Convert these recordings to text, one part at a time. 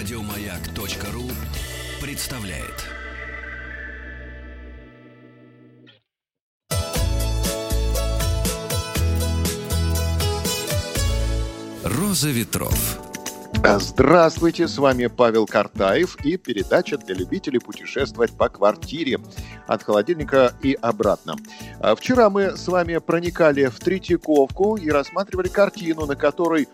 Радиомаяк.ру представляет. Роза ветров. Здравствуйте, с вами Павел Картаев и передача для любителей путешествовать по квартире от холодильника и обратно. А Вчера мы с вами проникали в Третьяковку и рассматривали картину, на которой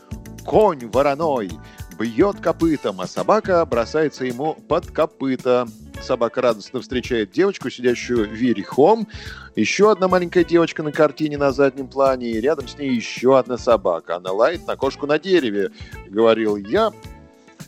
конь вороной бьет копытом, а собака бросается ему под копыта. Собака радостно встречает девочку, сидящую верхом. Еще одна маленькая девочка на картине на заднем плане, и рядом с ней еще одна собака. Она лает на кошку на дереве, говорил я,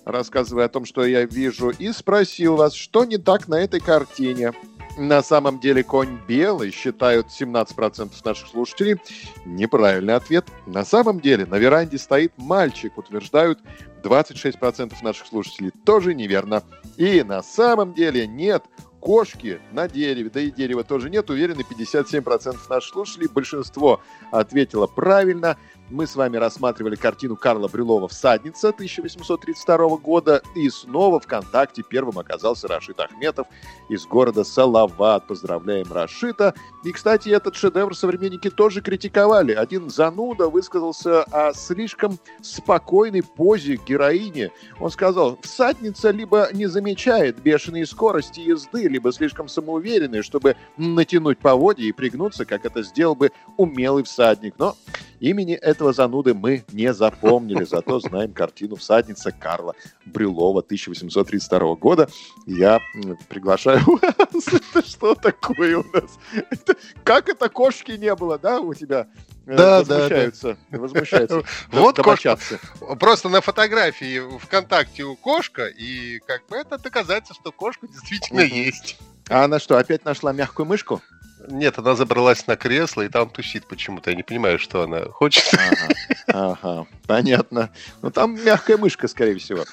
рассказывая о том, что я вижу, и спросил вас, что не так на этой картине. На самом деле конь белый, считают 17% наших слушателей. Неправильный ответ. На самом деле на веранде стоит мальчик, утверждают 26% наших слушателей. Тоже неверно. И на самом деле нет кошки на дереве, да и дерева тоже нет, уверены 57% наших слушателей. Большинство ответило правильно. Мы с вами рассматривали картину Карла Брюлова «Всадница» 1832 года. И снова ВКонтакте первым оказался Рашид Ахметов из города Салават. Поздравляем Рашита. И, кстати, этот шедевр современники тоже критиковали. Один зануда высказался о слишком спокойной позе героини. Он сказал, всадница либо не замечает бешеные скорости езды, либо слишком самоуверенная, чтобы натянуть поводья и пригнуться, как это сделал бы умелый всадник. Но имени этого зануды мы не запомнили, зато знаем картину «Всадница» Карла Брюлова 1832 года. Я приглашаю вас. Это что такое у нас? Это, как это кошки не было, да, у тебя? Э, Да, возмущаются, возмущаются. Вот домочадцы. Просто на фотографии ВКонтакте у кошка, и как бы это доказательство, что кошка действительно есть. А она что, опять нашла мягкую мышку? Нет, она забралась на кресло и там тусит почему-то. Я не понимаю, что она хочет. Ага, ага, понятно. Ну, там мягкая мышка, скорее всего.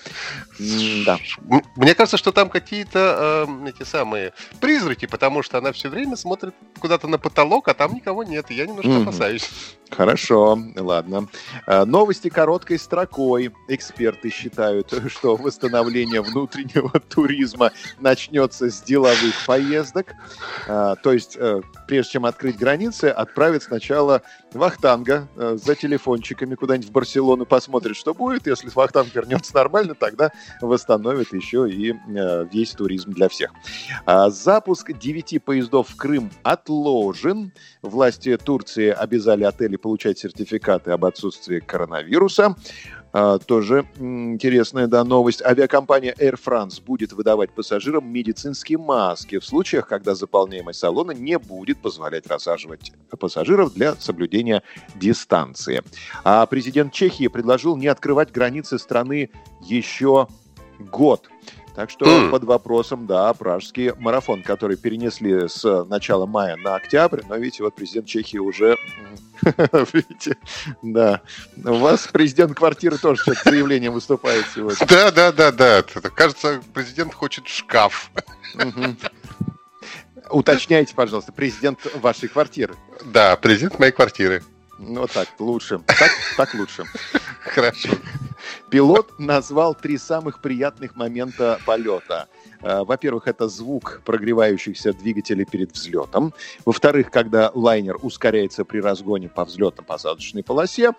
Да. Мне кажется, что там какие-то э, эти самые призраки, потому что она все время смотрит куда-то на потолок, а там никого нет. И я немножко Мгм. опасаюсь. Хорошо, ладно. А, Новости короткой строкой. Эксперты считают, что восстановление внутреннего туризма начнется с деловых поездок. А, То есть, э, прежде чем открыть границы, отправят сначала Вахтанга э, за телефончиками куда-нибудь в Барселону, посмотрит, что будет. Если Вахтанг вернется нормально, тогда восстановит еще и э, весь туризм для всех. А, Запуск девяти поездов в Крым отложен. Власти Турции обязали отели получать сертификаты об отсутствии коронавируса. А, Тоже интересная да, новость. Авиакомпания Air France будет выдавать пассажирам медицинские маски в случаях, когда заполняемость салона не будет позволять рассаживать пассажиров для соблюдения дистанции. А президент Чехии предложил не открывать границы страны еще год. Так что Хм. под вопросом, да, пражский марафон, который перенесли с начала мая на октябрь, но видите, вот президент Чехии уже, видите, да, у вас президент квартиры тоже с заявлением выступает сегодня. Да, да, да, да. Кажется, президент хочет шкаф. Уточняйте, пожалуйста, президент вашей квартиры. Да, президент моей квартиры. Ну, вот так, лучше. Так, так лучше. Хорошо. Пилот назвал три самых приятных момента полета. Э, Во-первых, это звук прогревающихся двигателей перед взлетом. Во-вторых, когда лайнер ускоряется при разгоне по взлетно-посадочной полосе,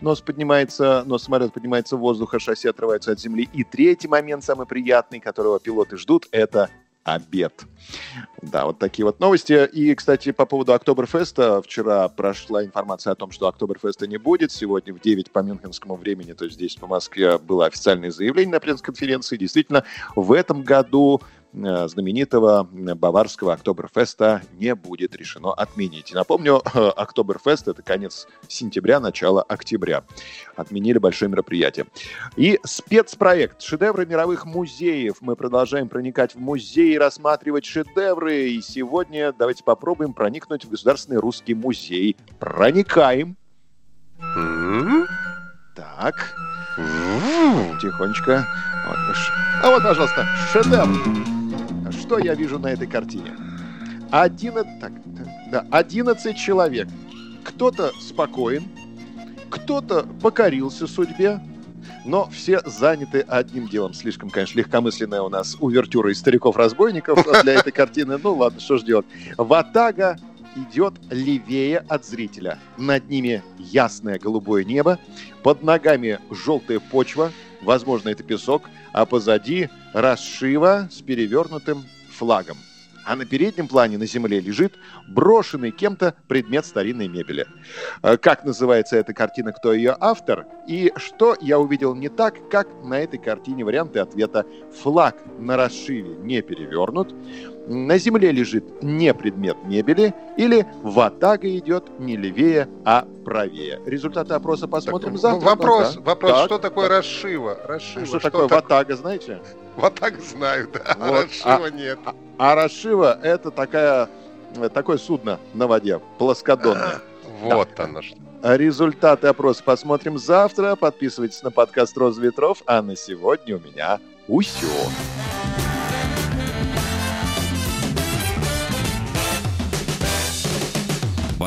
нос поднимается, нос самолета поднимается в воздух, а шасси отрывается от земли. И третий момент, самый приятный, которого пилоты ждут, это обед. Да, вот такие вот новости. И, кстати, по поводу Октоберфеста. Вчера прошла информация о том, что Октоберфеста не будет. Сегодня в 9 по мюнхенскому времени, то есть здесь по Москве, было официальное заявление на пресс-конференции. Действительно, в этом году знаменитого э, баварского Октоберфеста не будет решено отменить. Напомню, э, Октоберфест — это конец сентября, начало октября. Отменили большое мероприятие. И спецпроект «Шедевры мировых музеев». Мы продолжаем проникать в музеи, рассматривать шедевры. И сегодня давайте попробуем проникнуть в Государственный русский музей. Проникаем. Так, тихонечко. Вот, А вот, пожалуйста, шедевр. Что я вижу на этой картине? Одиннадцать, так, да, 11 человек. Кто-то спокоен, кто-то покорился судьбе, но все заняты одним делом. Слишком, конечно, легкомысленная у нас увертюра из стариков-разбойников для этой картины. Ну ладно, что ж делать. Ватага идет левее от зрителя. Над ними ясное голубое небо, под ногами желтая почва, возможно, это песок, а позади расшива с перевернутым флагом а на переднем плане на земле лежит брошенный кем-то предмет старинной мебели. Э, как называется эта картина, кто ее автор, и что я увидел не так, как на этой картине варианты ответа. Флаг на расшиве не перевернут, на земле лежит не предмет мебели, или ватага идет не левее, а правее. Результаты опроса посмотрим так, завтра. Вопрос, да. вопрос, так, что такое так. расшива? расшива? А что, что такое так- ватага, знаете? Ватага знаю, да, а Вот, расшива нет. А расшива – это такая, э, такое судно на воде, плоскодонное. Вот оно что. Результаты опроса посмотрим завтра. Подписывайтесь на подкаст «Роза ветров». А на сегодня у меня усё.